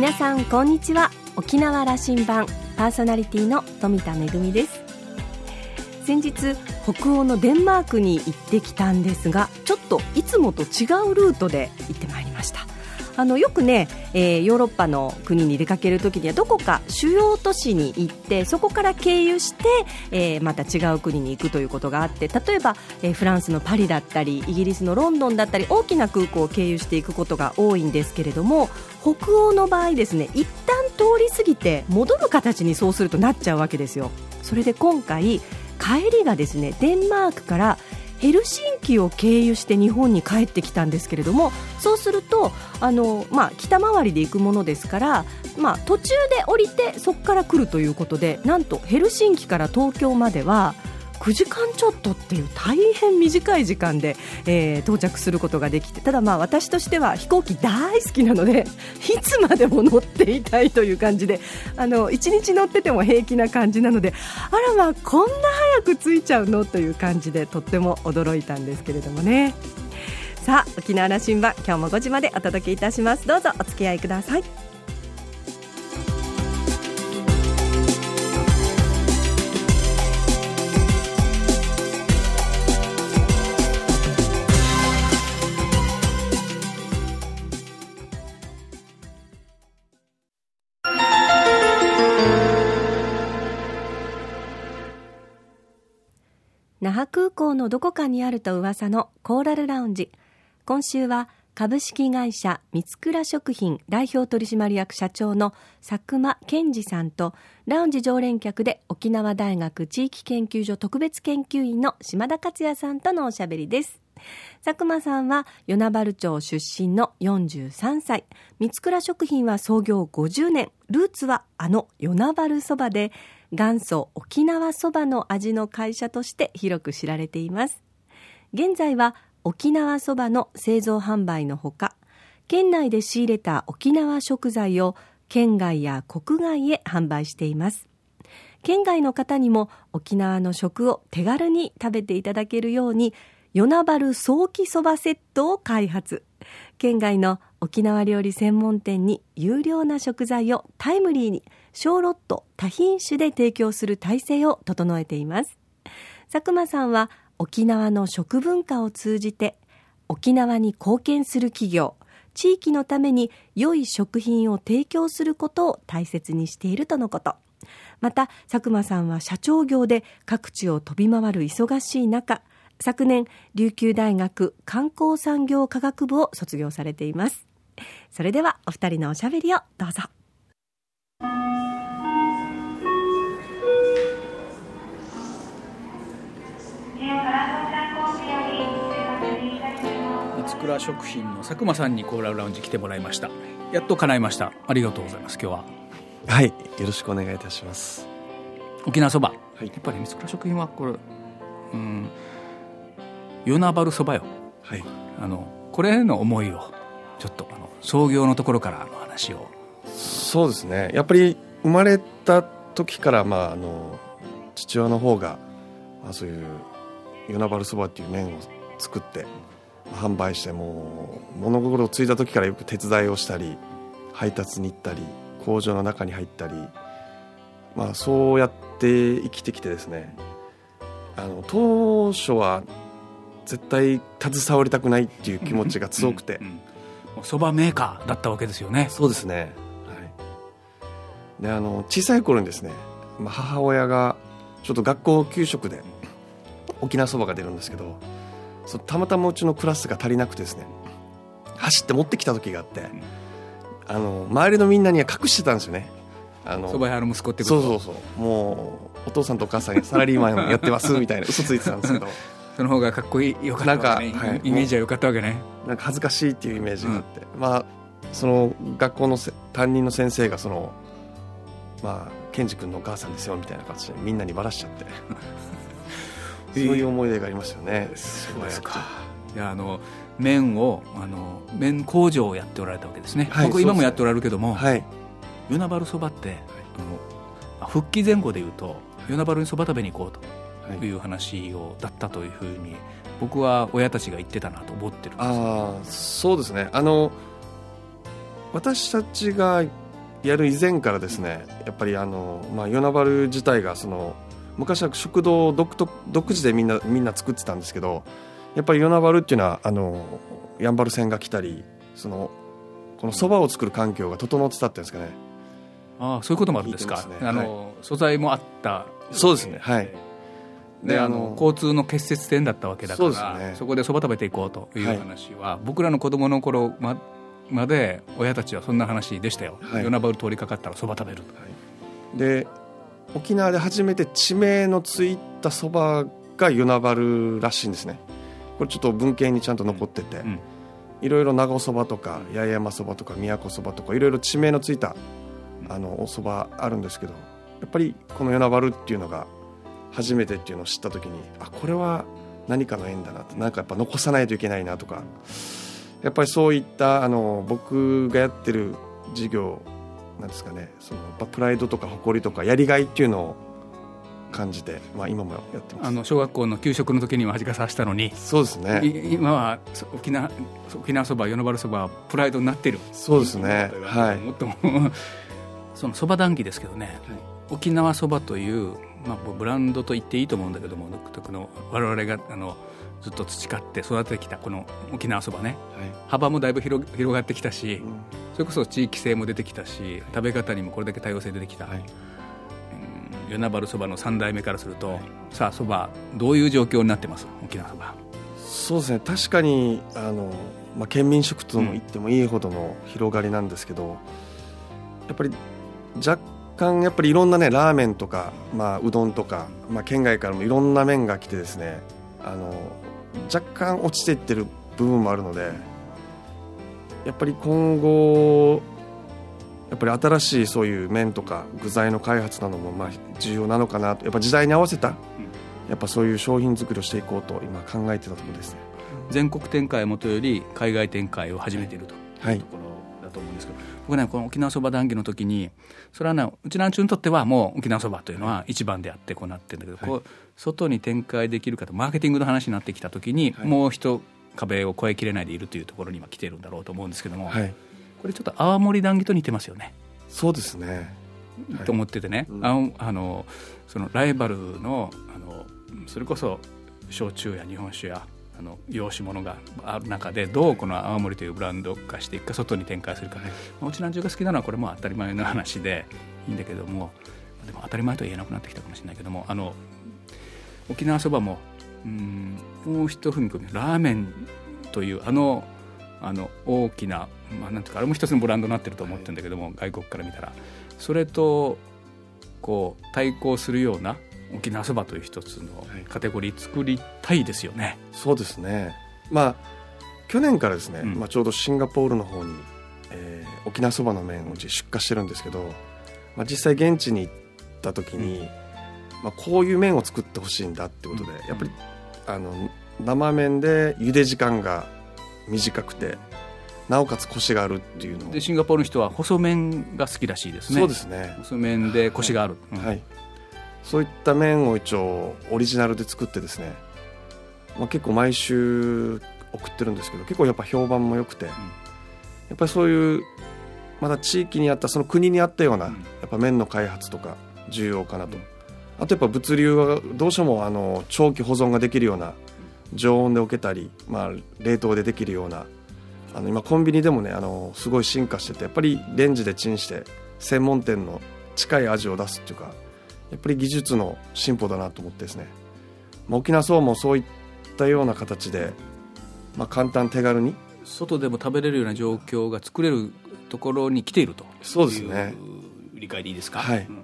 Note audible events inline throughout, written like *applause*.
皆さんこんにちは。沖縄羅針盤パーソナリティの富田恵です。先日北欧のデンマークに行ってきたんですがちょっといつもと違うルートで行ってまいりました。あのよくね、えー、ヨーロッパの国に出かけるときにはどこか主要都市に行ってそこから経由して、えー、また違う国に行くということがあって例えば、えー、フランスのパリだったりイギリスのロンドンだったり大きな空港を経由していくことが多いんですけれども北欧の場合ですね一旦通り過ぎて戻る形にそうするとなっちゃうわけですよ。それで今回帰りがですねデンマークからヘルシンキを経由して日本に帰ってきたんですけれどもそうするとあの、まあ、北回りで行くものですから、まあ、途中で降りてそこから来るということでなんとヘルシンキから東京までは9時間ちょっとっていう大変短い時間で、えー、到着することができてただ、まあ私としては飛行機大好きなので *laughs* いつまでも乗っていたいという感じであの1日乗ってても平気な感じなのであらまあこんな早く着いちゃうの？という感じでとっても驚いたんですけれどもね。さあ沖縄羅針盤今日も5時までお届けいたします。どうぞお付き合いください。那覇空港のどこかにあると噂のコーラルラウンジ。今週は株式会社三倉食品代表取締役社長の佐久間健二さんとラウンジ常連客で沖縄大学地域研究所特別研究員の島田克也さんとのおしゃべりです。佐久間さんは与那原町出身の43歳。三倉食品は創業50年。ルーツはあの与那原そばで元祖沖縄そばの味の会社として広く知られています。現在は沖縄そばの製造販売のほか県内で仕入れた沖縄食材を県外や国外へ販売しています。県外の方にも沖縄の食を手軽に食べていただけるように与那原早期そばセットを開発。県外の沖縄料理専門店に有料な食材をタイムリーに小ロット多品種で提供する体制を整えています。佐久間さんは沖縄の食文化を通じて沖縄に貢献する企業地域のために良い食品を提供することを大切にしているとのこと。また佐久間さんは社長業で各地を飛び回る忙しい中昨年琉球大学観光産業科学部を卒業されています。それではお二人のおしゃべりをどうぞ。倉食品の佐久間さんにコーラルラウンジ来てもらいました。やっと叶いました。ありがとうございます。今日は。はい。よろしくお願いいたします。沖縄そば、はい、やっぱり三倉食品はこれうん。与那原そばよ。はい。あのこれへの思いをちょっとあの創業のところからの話を。そうですね。やっぱり生まれた時からまああの父親の方が、まあ、そういう与那原そばっていう麺を作って販売してもう物心ついた時からよく手伝いをしたり配達に行ったり工場の中に入ったり、まあ、そうやって生きてきてですね。あの当初は絶対携わりたくないっていう気持ちが強くて。そば、メーカーだったわけですよね。そうですね、はい、であの小さい頃にですね、まあ、母親がちょっと学校給食で沖縄そばが出るんですけどそたまたまうちのクラスが足りなくてですね。走って持ってきた時があって、あの周りのみんなには隠してたんですよね。あの蕎麦屋の息子ってこと？そうそうそう。もうお父さんとお母さんサラリーマンやってますみたいな嘘ついてたんですけど。*laughs* その方がかっこいいよかったわけね、はい、イメージはよかったわけね。なんか恥ずかしいっていうイメージがあって、うん、まあその学校の担任の先生がそのまあケンジ君のお母さんですよみたいな形でみんなにばらしちゃってそういう思い出がありますよね。そうですか。いやあの麺をあの麺工場をやっておられたわけですね、はい、僕今もやっておられるけども、はい、与那原そばって、はい、あの復帰前後でいうと与那原にそば食べに行こうとい。う話をだったというふうに僕は親たちが言ってたなと思ってるんですあそうですね。あの私たちがやる以前からですねやっぱりあの、まあ、与那原自体がその昔は食堂独特独自でみんなみんな作ってたんですけどやっぱり与那原っていうのはあのやんばる船が来たりそのこのそばを作る環境が整ってたっていうんですかね。ああそういうこともあるんですか、ね、あの、はい、素材もあった。そうですねはい。であの交通の結節点だったわけだからそ,、ね、そこでそば食べていこうという話は、はい、僕らの子供の頃ままで親たちはそんな話でしたよ、はい、与那原通りかかったらそば食べると、はい、で沖縄で初めて地名のついたそばが与那原らしいんですね。これちょっと文献にちゃんと残ってて、いろいろ長そばとか八重山そばとか宮古そばとかいろいろ地名のついたあのおそばあるんですけどやっぱりこの与那原っていうのが初めてっていうのを知った時にあこれは何かの縁だなとなんかやっぱ残さないといけないなとかやっぱりそういったあの僕がやってる事業なんですかねそのプライドとか誇りとかやりがいっていうのを感じて、まあ、今もやってます。あの小学校の給食の時には恥かさせたのに。そうですね。今は沖縄沖縄そば与那原そばプライドになってる。そうですね。はい。もっともそのそば談義ですけどね、はい、沖縄そばという、まあ、ブランドと言っていいと思うんだけども独特の我々があのずっと培って育ててきたこの沖縄そばね、はい、幅もだいぶ広広がってきたし、うん、それこそ地域性も出てきたし食べ方にもこれだけ多様性出てきた、はい。与那原そばの3代目からすると、はい、さあそばどういう状況になってます？沖縄そば。そうですね。確かにあの、まあ、県民食とも言ってもいいほどの広がりなんですけど、うん、やっぱり若干やっぱりいろんなねラーメンとか、まあ、うどんとか、まあ、県外からもいろんな麺が来てですねあの若干落ちていってる部分もあるのでやっぱり今後やっぱり新しいそういう麺とか具材の開発などもまあ重要なのかなとやっぱ時代に合わせたやっぱそういう商品作りをしていこうと今考えてたところですね。全国展開もとより海外展開を始めているというところですけど、はい、僕ねこの沖縄そば談義の時にそれはねうちなんちゅうにとってはもう沖縄そばというのは一番であってこうなってるんだけど、はい、こう外に展開できるかとマーケティングの話になってきた時に、はい、もう一壁を越えきれないでいるというところに今来てるんだろうと思うんですけども、はい。これちょっと泡盛談義と似てますよね。そうですね、と思っててね、うん、ああのそのライバルのあのそれこそ焼酎や日本酒やあの洋酒物がある中でどうこの泡盛というブランド化していくか外に展開するか、はい、うちなんちゅうが好きなのはこれも当たり前の話でいいんだけどもでも当たり前とは言えなくなってきたかもしれないけどもあの沖縄そばもうんもう一踏み込みラーメンというあのあの大きな、まあ、なんていうかあれも一つのブランドになってると思ってるんだけども、はい、外国から見たら。それとこう対抗するような沖縄そばという一つのカテゴリー作りたいですよね。はい、そうですね。まあ去年からですね、うん、まあ、ちょうどシンガポールの方に、えー、沖縄そばの麺を出荷してるんですけど、まあ、実際現地に行った時に、うん、まあ、こういう麺を作ってほしいんだってことで、うん、やっぱりあの生麺で茹で時間が短くてなおかつコシがあるっていうのでシンガポールの人は細麺が好きらしいですね。そうですね。細麺でコシがある、はい、うん。はい、そういった麺を一応オリジナルで作ってですね、まあ、結構毎週送ってるんですけど結構やっぱ評判も良くて、うん、やっぱりそういうまだ地域にあったその国にあったような、やっぱ麺の開発とか重要かなと、あとやっぱ物流はどうしてもあの長期保存ができるような常温で置けたり、まあ、冷凍でできるようなあの今コンビニでもねあのすごい進化しててやっぱりレンジでチンして専門店の近い味を出すっていうかやっぱり技術の進歩だなと思ってですね、まあ、沖縄そうもそういったような形で、まあ、簡単手軽に外でも食べれるような状況が作れるところに来ているとそうですね。理解でいいですか、はい、うん、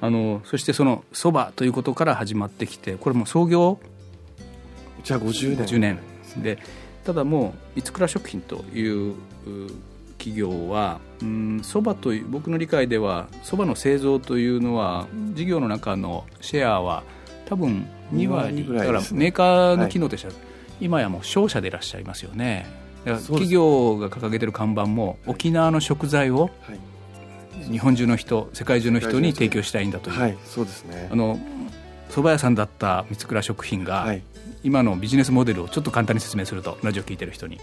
あのそしてそのそばということから始まってきてこれも創業？じゃあ50年。50年。でただもう三倉食品という企業はそばという僕の理解ではそばの製造というのは事業の中のシェアは多分2割だからメーカーの機能としては、今やもう商社でいらっしゃいますよね。企業が掲げてる看板も沖縄の食材を日本中の人世界中の人に。提供したいんだという、はい、そうですね。あの蕎麦屋さんだった三倉食品が、はい、今のビジネスモデルをちょっと簡単に説明するとラジオ聞いてる人に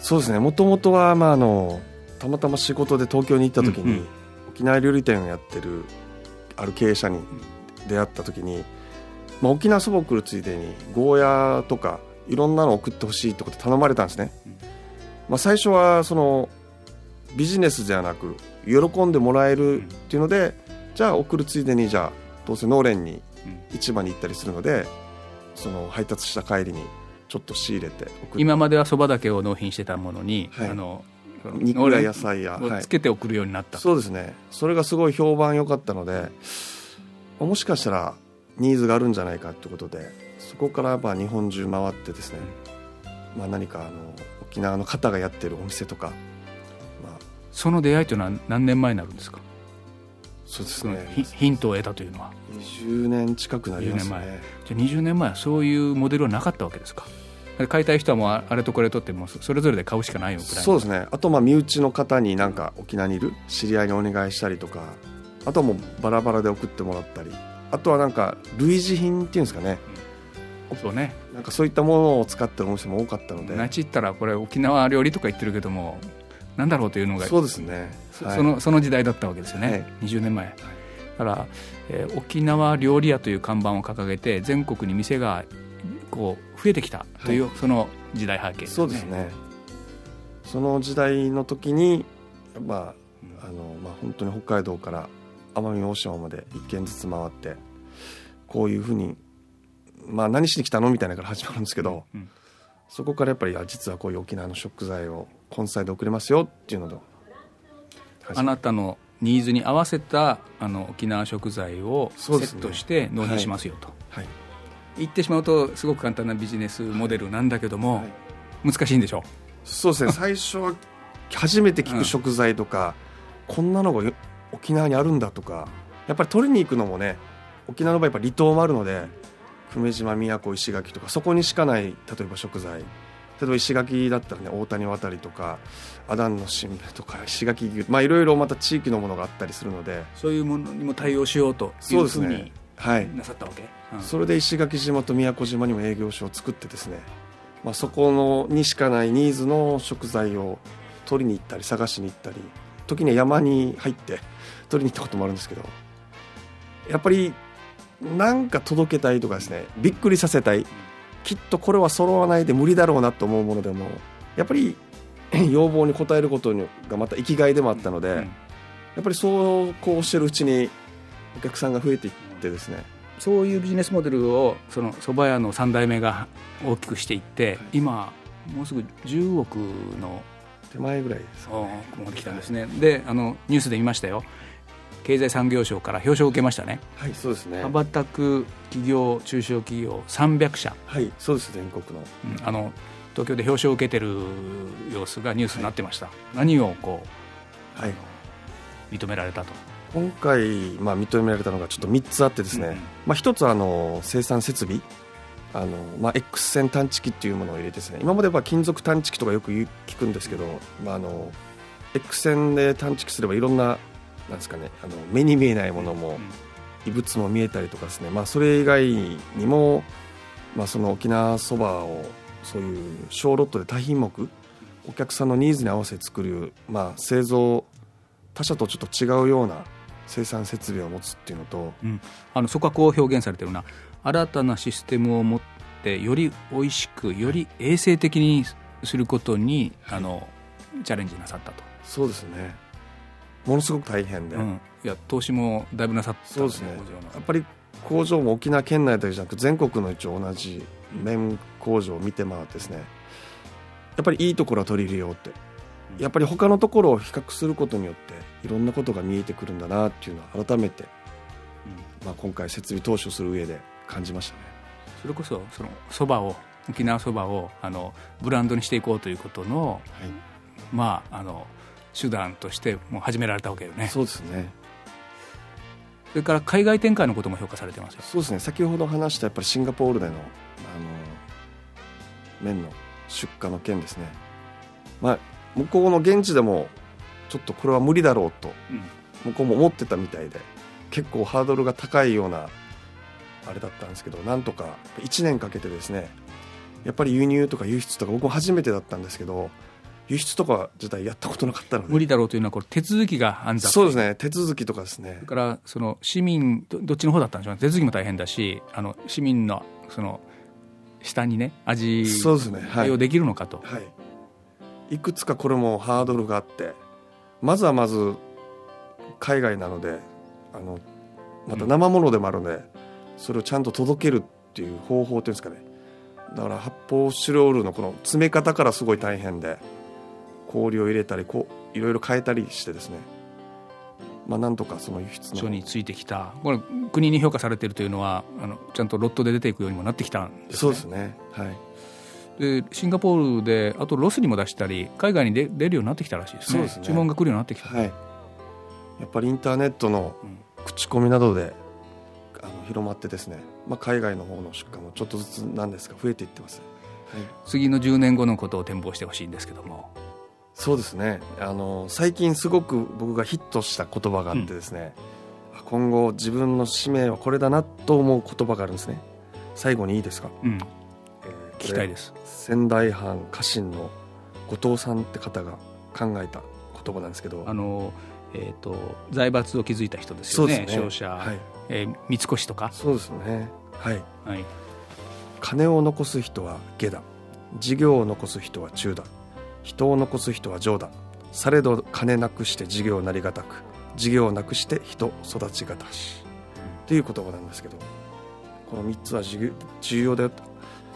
そうですね。もともとは、まあ、あのたまたま仕事で東京に行った時に、うんうん、沖縄料理店をやってるある経営者に出会った時に、まあ、沖縄そばを来るついでにゴーヤとかいろんなの送ってほしいってこと頼まれたんですね、まあ、最初はそのビジネスじゃなく喜んでもらえるっていうので、じゃあ送るついでにじゃあどうせ農連に市場に行ったりするのでその配達した帰りにちょっと仕入れて今まではそばだけを納品してたものに、はい、あの肉や野菜やつけて送るようになった、はい、そうですね。それがすごい評判良かったのでもしかしたらニーズがあるんじゃないかってことでそこからやっぱ日本中回ってですね、まあ、何かあの沖縄の方がやってるお店とか、まあ、その出会いというのは何年前になるんですか？そうですね。ヒントを得たというのは。20年近くなりますね。じゃあ20年前はそういうモデルはなかったわけですか？買いたい人はもうあれとこれとってもそれぞれで買うしかないよくらいそうですね。あとまあ身内の方になんか沖縄にいる？知り合いにお願いしたりとか。あとはもうバラバラで送ってもらったり。あとはなんか類似品っていうんですかね、うん、そうね。なんかそういったものを使ってるお店も多かったので。なちったらこれ沖縄料理とか言ってるけどもなんだろうというのがそうですね、はい、そのその時代だったわけですよね、はい、20年前、はい、だから、えー、沖縄料理屋という看板を掲げて全国に店がこう増えてきたという、はい、その時代背景、ね、そうですね。その時代の時にまああの、まあ、本当に北海道から奄美大島まで一軒ずつ回ってこういうふうに、まあ、何しに来たのみたいなから始まるんですけど、うん、そこからやっぱり実はこういう沖縄の食材を根菜で送れますよっていうのであなたのニーズに合わせたあの沖縄食材をセットして納品しますよと、言ってしまうとすごく簡単なビジネスモデルなんだけども、はい、難しいんでしょそうですね。*laughs* 最初は初めて聞く食材とか、うん、こんなのが沖縄にあるんだとかやっぱり取りに行くのもね沖縄の場合やっぱ離島もあるので久米島宮古石垣とかそこにしかない例えば食材。例えば石垣だったらね大谷渡りとかアダンの新聞とか石垣牛まあいろいろまた地域のものがあったりするのでそういうものにも対応しようというふうにはい。なさったわけ、うん、それで石垣島と宮古島にも営業所を作ってですね、まあ、そこのにしかないニーズの食材を取りに行ったり探しに行ったり時には山に入って取りに行ったこともあるんですけどやっぱりなんか届けたいとかですねびっくりさせたい。きっとこれは揃わないで無理だろうなと思うものでもやっぱり *laughs* 要望に応えることがまた生きがいでもあったので、うん、やっぱりそうこうしてるうちにお客さんが増えていってですねそういうビジネスモデルをその蕎麦屋の3代目が大きくしていって、はい、今もうすぐ10億の手前ぐらいです、ね、ここまで来たんですね、であのニュースで見ましたよ。経済産業省から表彰を受けましたね。はいそうですね。羽ばたく企業中小企業300社。はいそうです全国の,、うん、あの東京で表彰を受けてる様子がニュースになってました、はい、何をこう、はい、認められたと今回、まあ、認められたのがちょっと3つあってですね、うん、まあ、1つはあの生産設備。あの、まあ、X 線探知機っていうものを入れてですね。今までは金属探知機とかよく聞くんですけど、まあ、あの X 線で探知機すればいろんななんですかねあの目に見えないものも、異物も見えたりとかですね、まあ、それ以外にも、まあ、その沖縄そばをそういう小ロットで多品目お客さんのニーズに合わせて作る、まあ、製造他社とちょっと違うような生産設備を持つっていうのと、うん、あのそこはこう表現されてるな。新たなシステムを持ってより美味しくより衛生的にすることに、はい、あのチャレンジなさったと。そうですね。ものすごく大変で、うん、いや投資もだいぶなさった、そうですね。やっぱり工場も沖縄県内だけじゃなく全国の一応同じ綿工場を見て回ってですね。やっぱりいいところは取り入れようってやっぱり他のところを比較することによっていろんなことが見えてくるんだなっていうのは改めて、うん。まあ、今回設備投資する上で感じましたね。それこそそのそばを沖縄そばをあのブランドにしていこうということの、はい、まああの手段としてもう始められたわけよね。そうですね。それから海外展開のことも評価されてますよ。そうですね。先ほど話したやっぱりシンガポールでのあの麺の出荷の件ですね。まあ向こうの現地でもちょっとこれは無理だろうと、向こうも思ってたみたいで結構ハードルが高いようなあれだったんですけどなんとか1年かけてですねやっぱり輸入とか輸出とか僕も初めてだったんですけど輸出とか自体やったことなかったので。無理だろうというのはこれ手続きが安そうですね手続きとかですね。だからその市民どっちの方だったんでしょう手続きも大変だしあの市民のその下にね味そうですね、対応できるのかと、はい、いくつかこれもハードルがあってまずはまず海外なのであのまた生ものでもあるので、うん、それをちゃんと届けるっていう方法っていうんですかね。だから発泡スチロールのこの詰め方からすごい大変で氷を入れたりこういろいろ変えたりしてですね。まあ、なんとかその輸出の。についてきた。これ国に評価されているというのはあのちゃんとロットで出ていくようにもなってきたんです、ね、そうですね。はいでシンガポールであとロスにも出したり海外に出出るようになってきたらしいですね。そうですね。注文が来るようになってきた、はい、やっぱりインターネットの口コミなどで、あの広まってですね、まあ、海外の方の出荷もちょっとずつなんですが増えていってます、はい、次の10年後のことを展望してほしいんですけども。そうですね。あの最近すごく僕がヒットした言葉があってですね、うん、今後自分の使命はこれだなと思う言葉があるんですね。最後にいいですか、うん。えー、聞きたいです。仙台藩家臣の後藤さんって方が考えた言葉なんですけど。あの、えーと、財閥を築いた人ですよね。ね。商社、はい。えー、三越とか？そうですね。はい、はい、金を残す人は下だ。事業を残す人は中だ。人を残す人は上だ。されど金なくして事業なりがたく。事業なくして人育ちがたし。という言葉なんですけど。この3つは重要で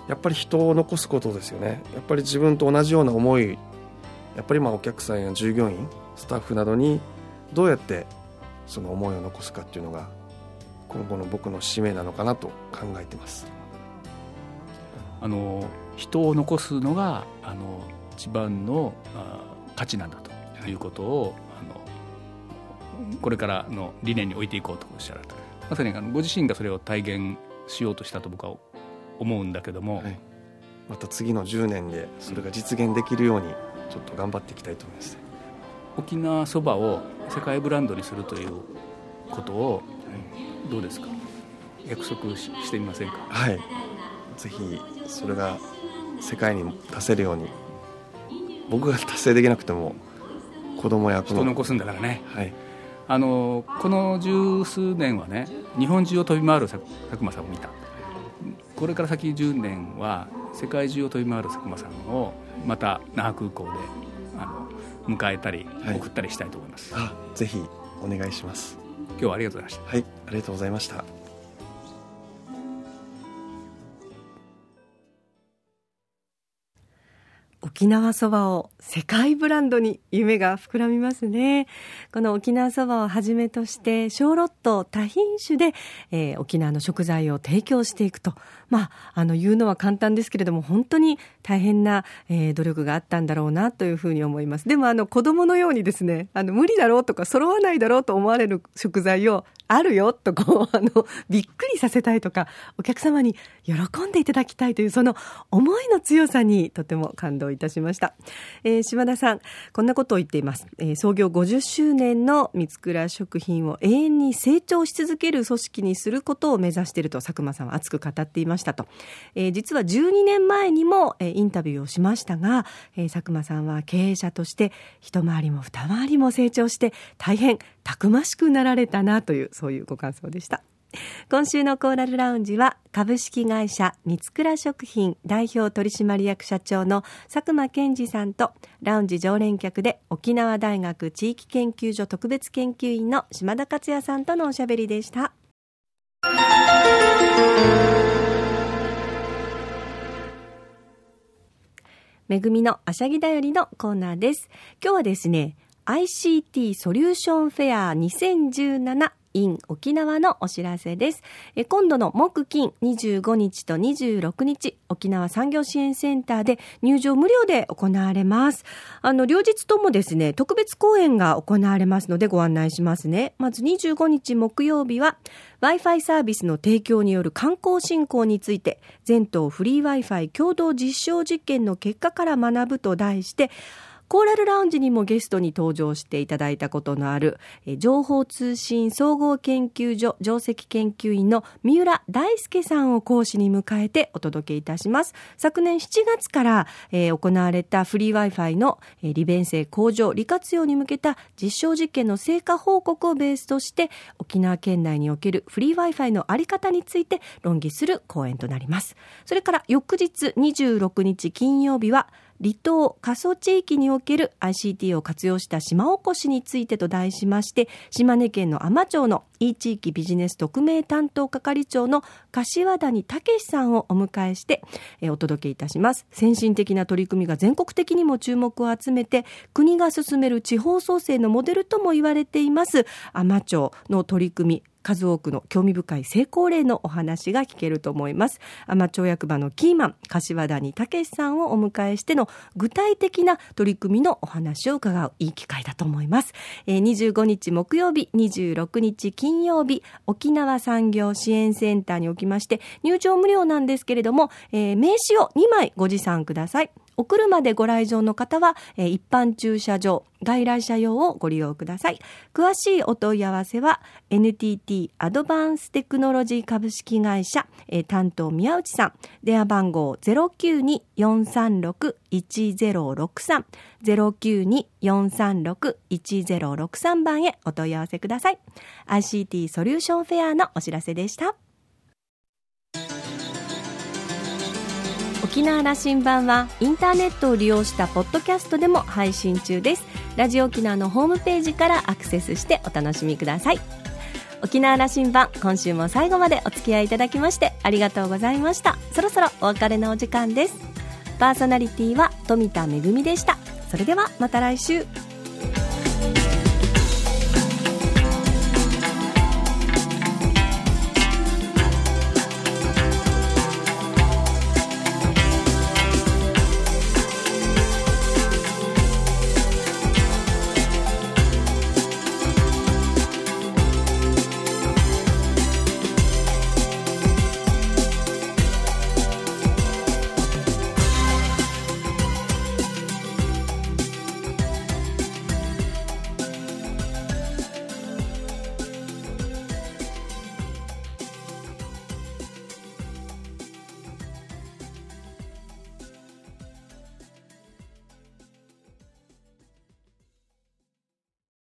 やっぱり人を残すことですよね。やっぱり自分と同じような思いやっぱりまあお客さんや従業員スタッフなどにどうやってその思いを残すかっていうのが今後の僕の使命なのかなと考えてます。あの人を残すのがあの一番のあ価値なんだということを、はい、あのこれからの理念に置いていこうとおっしゃられた。まさにあのご自身がそれを体現しようとしたと僕は思うんだけども、はい、また次の10年でそれが実現できるようにちょっと頑張っていきたいと思います、沖縄そばを世界ブランドにするということを、どうですか？約束してみませんか？はい。ぜひそれが世界に出せるように僕が達成できなくても子供や人残すんだからね、はい、あのこの十数年はね日本中を飛び回る佐久間さんを見たこれから先10年は世界中を飛び回る佐久間さんをまた那覇空港であの迎えたり送ったりしたいと思います、はい、ぜひお願いします。今日はありがとうございました。はいありがとうございました沖縄そばを世界ブランドに夢が膨らみますね。この沖縄そばをはじめとして、小ロット多品種で、えー、沖縄の食材を提供していくと。まあ、あの、言うのは簡単ですけれども、本当に大変な、えー、努力があったんだろうなというふうに思います。でも、あの、子供のようにですね、あの、無理だろうとか、揃わないだろうと思われる食材をあるよとこう、*laughs* あの、びっくりさせたいとか、お客様に喜んでいただきたいという、その思いの強さにとても感動いたしました。えー、島田さん、こんなことを言っています。えー、創業50周年の三倉食品を永遠に成長し続ける組織にすることを目指していると佐久間さんは熱く語っていましたと。えー、実は12年前にも、えー、インタビューをしましたが、えー、佐久間さんは経営者として一回りも二回りも成長して大変たくましくなられたなというそういうご感想でした。今週のコーラルラウンジは株式会社三倉食品代表取締役社長の佐久間健二さんとラウンジ常連客で沖縄大学地域研究所特別研究員の島田克也さんとのおしゃべりでした。めぐみのあしゃぎだよりのコーナーです。今日はですね、ICT ソリューションフェア2017 in 沖縄のお知らせです。今度の木金25日と26日、沖縄産業支援センターで入場無料で行われます。あの、両日ともですね、特別講演が行われますのでご案内しますね。まず25日木曜日は、Wi-Fi サービスの提供による観光振興について、全島フリー Wi-Fi 共同実証実験の結果から学ぶと題して、コーラルラウンジにもゲストに登場していただいたことのある、情報通信総合研究所上席研究員の三浦大輔さんを講師に迎えてお届けいたします。昨年7月から、行われたフリー Wi-Fi の、利便性向上、利活用に向けた実証実験の成果報告をベースとして沖縄県内におけるフリー Wi-Fi のあり方について論議する講演となります。それから翌日26日金曜日は離島過疎地域における ICT を活用した島おこしについてと題しまして島根県の海士町の e 地域ビジネス特命担当係長の柏谷武さんをお迎えして、お届けいたします。先進的な取り組みが全国的にも注目を集めて国が進める地方創生のモデルとも言われています海士町の取り組み数多くの興味深い成功例のお話が聞けると思います。ア町役場のキーマン、柏谷武さんをお迎えしての具体的な取り組みのお話を伺ういい機会だと思います。え、25日木曜日、26日金曜日、沖縄産業支援センターにおきまして、入場無料なんですけれども、え、名刺を2枚ご持参ください。お車でご来場の方は、え、一般駐車場、外来車用をご利用ください。詳しいお問い合わせは、NTT アドバンステクノロジー株式会社、え、担当宮内さん、電話番号092-436-1063、092-436-1063番へお問い合わせください。ICT ソリューションフェアのお知らせでした。沖縄羅針盤はインターネットを利用したポッドキャストでも配信中です。ラジオ沖縄のホームページからアクセスしてお楽しみください。沖縄羅針盤今週も最後までお付き合いいただきましてありがとうございました。そろそろお別れのお時間です。パーソナリティは富田恵でした。それではまた来週。